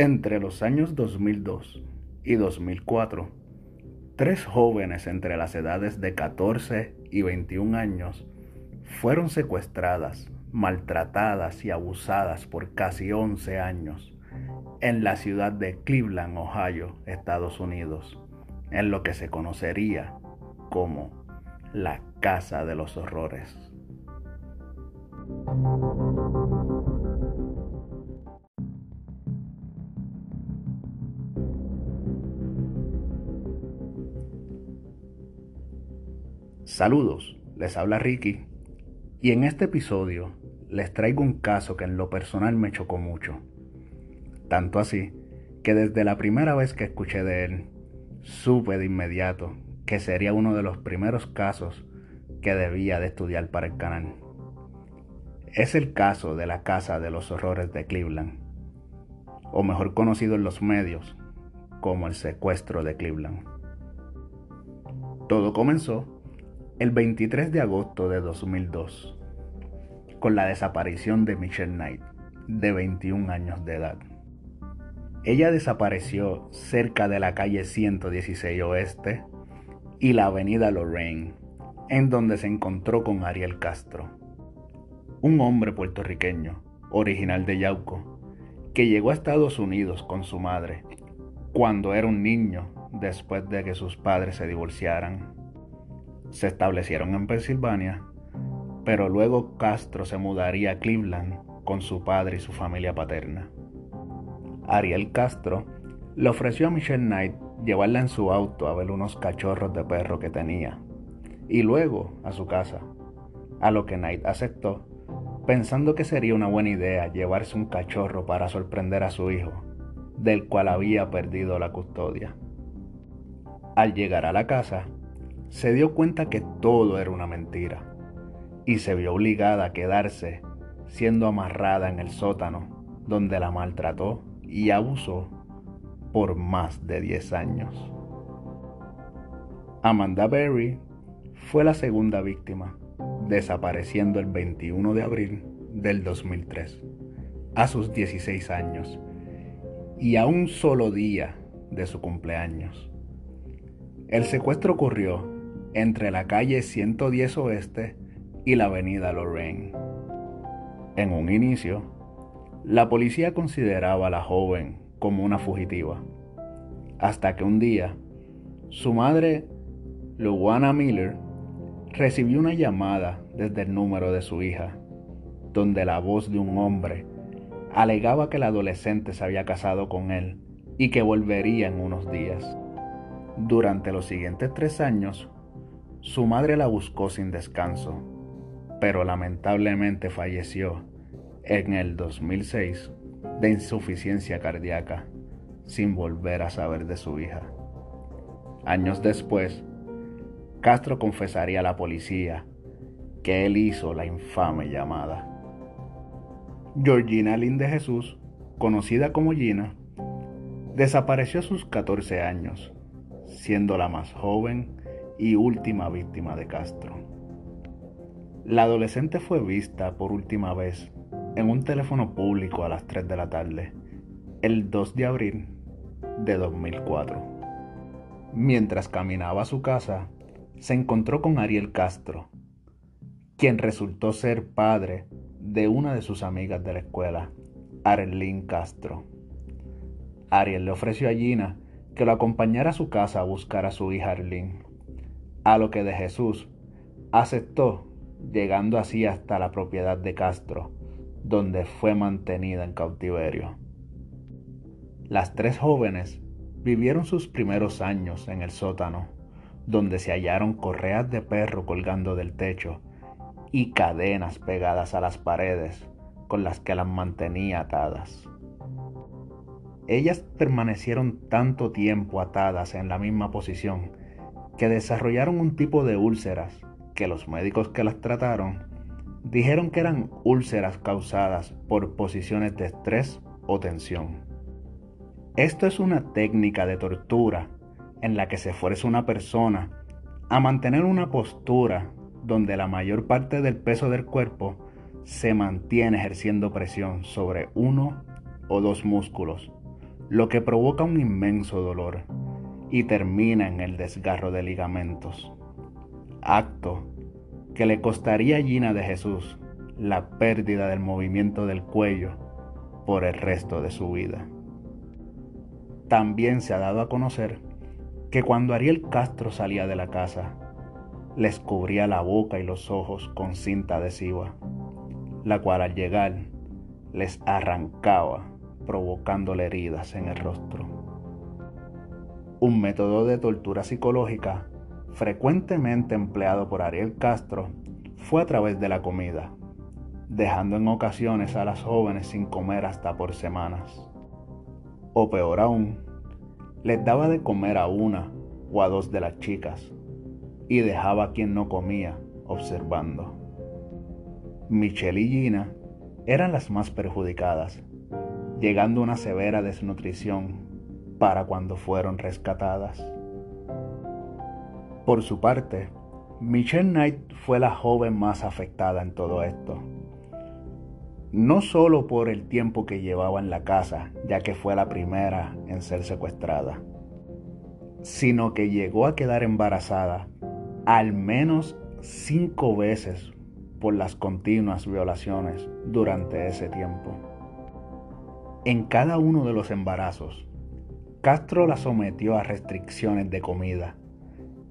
Entre los años 2002 y 2004, tres jóvenes entre las edades de 14 y 21 años fueron secuestradas, maltratadas y abusadas por casi 11 años en la ciudad de Cleveland, Ohio, Estados Unidos, en lo que se conocería como la Casa de los Horrores. Saludos, les habla Ricky y en este episodio les traigo un caso que en lo personal me chocó mucho. Tanto así que desde la primera vez que escuché de él, supe de inmediato que sería uno de los primeros casos que debía de estudiar para el canal. Es el caso de la Casa de los Horrores de Cleveland, o mejor conocido en los medios como el secuestro de Cleveland. Todo comenzó el 23 de agosto de 2002, con la desaparición de Michelle Knight, de 21 años de edad. Ella desapareció cerca de la calle 116 Oeste y la avenida Lorraine, en donde se encontró con Ariel Castro, un hombre puertorriqueño, original de Yauco, que llegó a Estados Unidos con su madre cuando era un niño después de que sus padres se divorciaran se establecieron en Pensilvania, pero luego Castro se mudaría a Cleveland con su padre y su familia paterna. Ariel Castro le ofreció a Michelle Knight llevarla en su auto a ver unos cachorros de perro que tenía, y luego a su casa, a lo que Knight aceptó, pensando que sería una buena idea llevarse un cachorro para sorprender a su hijo, del cual había perdido la custodia. Al llegar a la casa, se dio cuenta que todo era una mentira y se vio obligada a quedarse siendo amarrada en el sótano donde la maltrató y abusó por más de 10 años. Amanda Berry fue la segunda víctima, desapareciendo el 21 de abril del 2003, a sus 16 años y a un solo día de su cumpleaños. El secuestro ocurrió entre la calle 110 Oeste y la avenida Lorraine. En un inicio, la policía consideraba a la joven como una fugitiva, hasta que un día, su madre, Luana Miller, recibió una llamada desde el número de su hija, donde la voz de un hombre alegaba que la adolescente se había casado con él y que volvería en unos días. Durante los siguientes tres años, su madre la buscó sin descanso, pero lamentablemente falleció en el 2006 de insuficiencia cardíaca, sin volver a saber de su hija. Años después, Castro confesaría a la policía que él hizo la infame llamada. Georgina Lynn de Jesús, conocida como Gina, desapareció a sus 14 años, siendo la más joven y última víctima de Castro. La adolescente fue vista por última vez en un teléfono público a las 3 de la tarde, el 2 de abril de 2004. Mientras caminaba a su casa, se encontró con Ariel Castro, quien resultó ser padre de una de sus amigas de la escuela, Arlene Castro. Ariel le ofreció a Gina que lo acompañara a su casa a buscar a su hija Arlene a lo que de Jesús aceptó, llegando así hasta la propiedad de Castro, donde fue mantenida en cautiverio. Las tres jóvenes vivieron sus primeros años en el sótano, donde se hallaron correas de perro colgando del techo y cadenas pegadas a las paredes con las que las mantenía atadas. Ellas permanecieron tanto tiempo atadas en la misma posición que desarrollaron un tipo de úlceras que los médicos que las trataron dijeron que eran úlceras causadas por posiciones de estrés o tensión. Esto es una técnica de tortura en la que se fuerza una persona a mantener una postura donde la mayor parte del peso del cuerpo se mantiene ejerciendo presión sobre uno o dos músculos, lo que provoca un inmenso dolor y termina en el desgarro de ligamentos, acto que le costaría a Gina de Jesús la pérdida del movimiento del cuello por el resto de su vida. También se ha dado a conocer que cuando Ariel Castro salía de la casa, les cubría la boca y los ojos con cinta adhesiva, la cual al llegar les arrancaba, provocándole heridas en el rostro. Un método de tortura psicológica frecuentemente empleado por Ariel Castro fue a través de la comida, dejando en ocasiones a las jóvenes sin comer hasta por semanas. O peor aún, les daba de comer a una o a dos de las chicas y dejaba a quien no comía observando. Michelle y Gina eran las más perjudicadas, llegando a una severa desnutrición para cuando fueron rescatadas. Por su parte, Michelle Knight fue la joven más afectada en todo esto no solo por el tiempo que llevaba en la casa, ya que fue la primera en ser secuestrada, sino que llegó a quedar embarazada al menos cinco veces por las continuas violaciones durante ese tiempo. En cada uno de los embarazos, Castro la sometió a restricciones de comida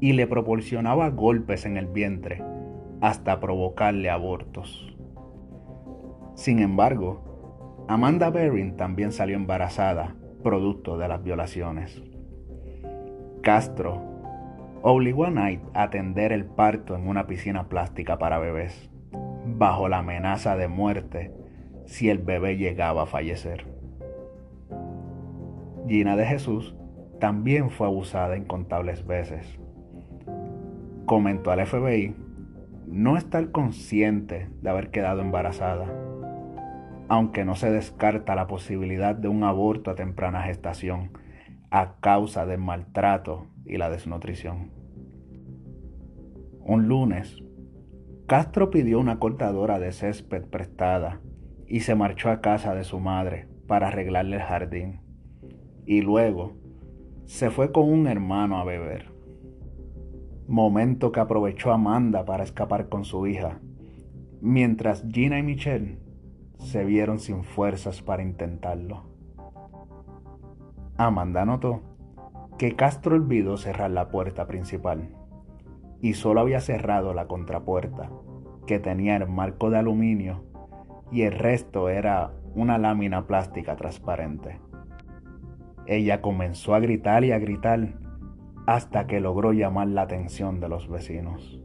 y le proporcionaba golpes en el vientre hasta provocarle abortos. Sin embargo, Amanda Bering también salió embarazada, producto de las violaciones. Castro obligó a Knight a atender el parto en una piscina plástica para bebés, bajo la amenaza de muerte si el bebé llegaba a fallecer. Gina de Jesús también fue abusada incontables veces. Comentó al FBI no estar consciente de haber quedado embarazada aunque no se descarta la posibilidad de un aborto a temprana gestación a causa del maltrato y la desnutrición. Un lunes, Castro pidió una cortadora de césped prestada y se marchó a casa de su madre para arreglarle el jardín. Y luego se fue con un hermano a beber. Momento que aprovechó Amanda para escapar con su hija, mientras Gina y Michelle se vieron sin fuerzas para intentarlo. Amanda notó que Castro olvidó cerrar la puerta principal y solo había cerrado la contrapuerta, que tenía el marco de aluminio y el resto era una lámina plástica transparente. Ella comenzó a gritar y a gritar hasta que logró llamar la atención de los vecinos.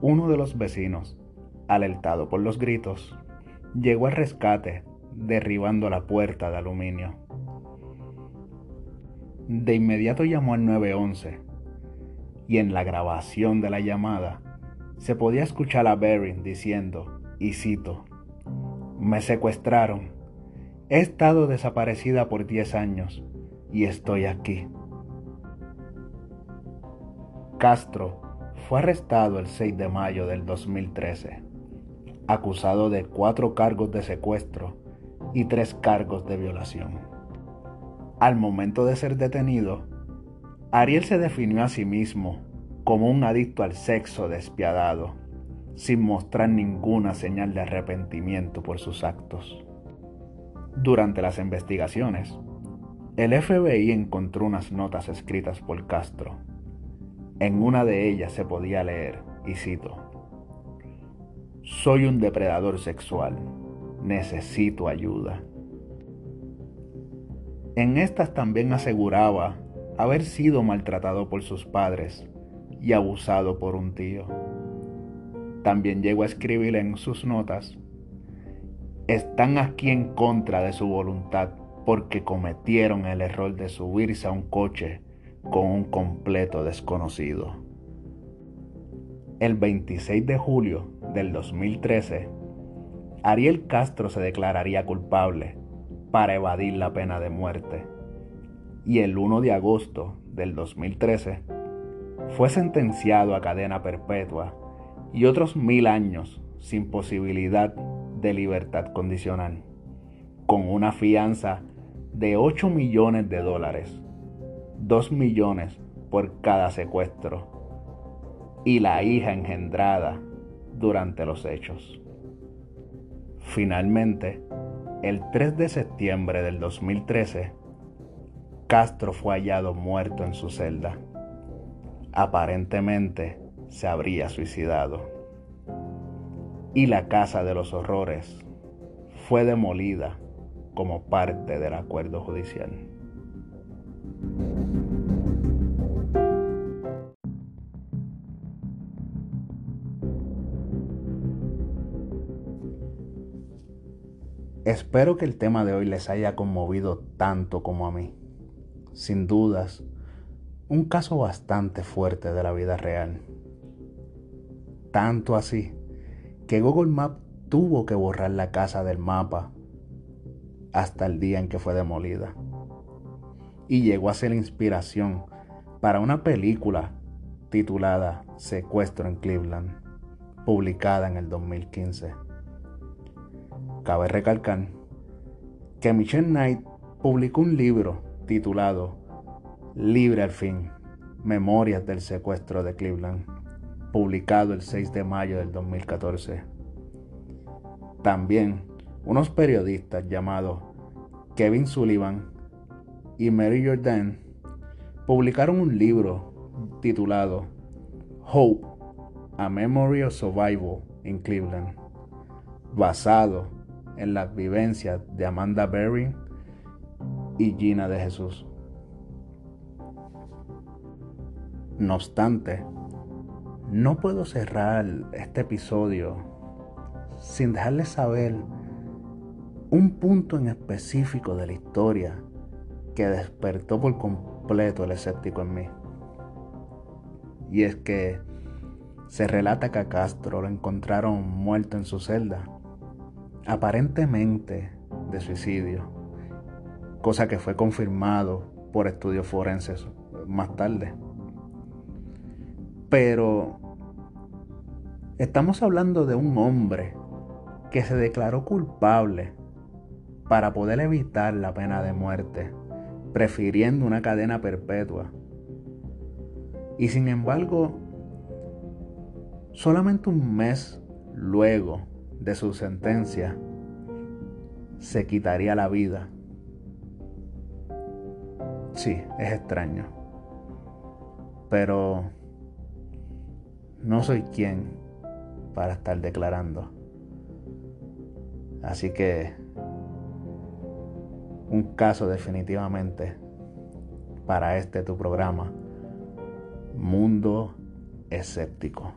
Uno de los vecinos, alertado por los gritos, llegó al rescate, derribando la puerta de aluminio. De inmediato llamó al 911 y en la grabación de la llamada se podía escuchar a Bering diciendo, y cito, me secuestraron, he estado desaparecida por 10 años y estoy aquí. Castro fue arrestado el 6 de mayo del 2013 acusado de cuatro cargos de secuestro y tres cargos de violación. Al momento de ser detenido, Ariel se definió a sí mismo como un adicto al sexo despiadado, sin mostrar ninguna señal de arrepentimiento por sus actos. Durante las investigaciones, el FBI encontró unas notas escritas por Castro. En una de ellas se podía leer, y cito, soy un depredador sexual. Necesito ayuda. En estas también aseguraba haber sido maltratado por sus padres y abusado por un tío. También llegó a escribir en sus notas, están aquí en contra de su voluntad porque cometieron el error de subirse a un coche con un completo desconocido. El 26 de julio del 2013, Ariel Castro se declararía culpable para evadir la pena de muerte y el 1 de agosto del 2013 fue sentenciado a cadena perpetua y otros mil años sin posibilidad de libertad condicional, con una fianza de 8 millones de dólares, 2 millones por cada secuestro y la hija engendrada durante los hechos. Finalmente, el 3 de septiembre del 2013, Castro fue hallado muerto en su celda. Aparentemente se habría suicidado. Y la casa de los horrores fue demolida como parte del acuerdo judicial. Espero que el tema de hoy les haya conmovido tanto como a mí. Sin dudas, un caso bastante fuerte de la vida real. Tanto así que Google Maps tuvo que borrar la casa del mapa hasta el día en que fue demolida. Y llegó a ser inspiración para una película titulada Secuestro en Cleveland, publicada en el 2015. Cabe recalcar que Michelle Knight publicó un libro titulado Libre al fin, Memorias del secuestro de Cleveland, publicado el 6 de mayo del 2014. También unos periodistas llamados Kevin Sullivan y Mary Jordan publicaron un libro titulado Hope, A Memory of Survival in Cleveland, basado en las vivencias de Amanda Berry y Gina de Jesús. No obstante, no puedo cerrar este episodio sin dejarles saber un punto en específico de la historia que despertó por completo el escéptico en mí. Y es que se relata que a Castro lo encontraron muerto en su celda aparentemente de suicidio, cosa que fue confirmado por estudios forenses más tarde. Pero estamos hablando de un hombre que se declaró culpable para poder evitar la pena de muerte, prefiriendo una cadena perpetua. Y sin embargo, solamente un mes luego de su sentencia, se quitaría la vida. Sí, es extraño. Pero no soy quien para estar declarando. Así que un caso definitivamente para este tu programa, Mundo Escéptico.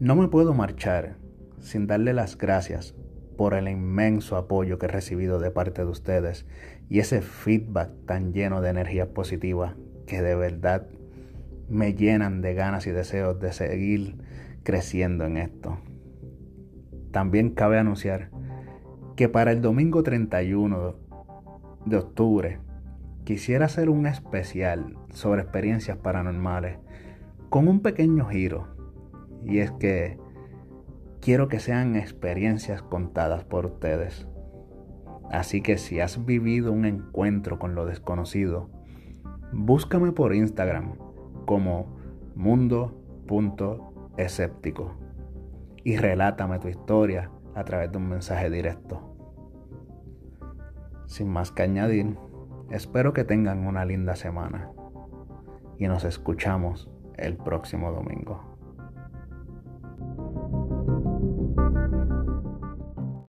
No me puedo marchar sin darle las gracias por el inmenso apoyo que he recibido de parte de ustedes y ese feedback tan lleno de energía positiva que de verdad me llenan de ganas y deseos de seguir creciendo en esto. También cabe anunciar que para el domingo 31 de octubre quisiera hacer un especial sobre experiencias paranormales con un pequeño giro y es que quiero que sean experiencias contadas por ustedes. Así que si has vivido un encuentro con lo desconocido, búscame por Instagram como mundo.escéptico y relátame tu historia a través de un mensaje directo. Sin más que añadir, espero que tengan una linda semana y nos escuchamos el próximo domingo.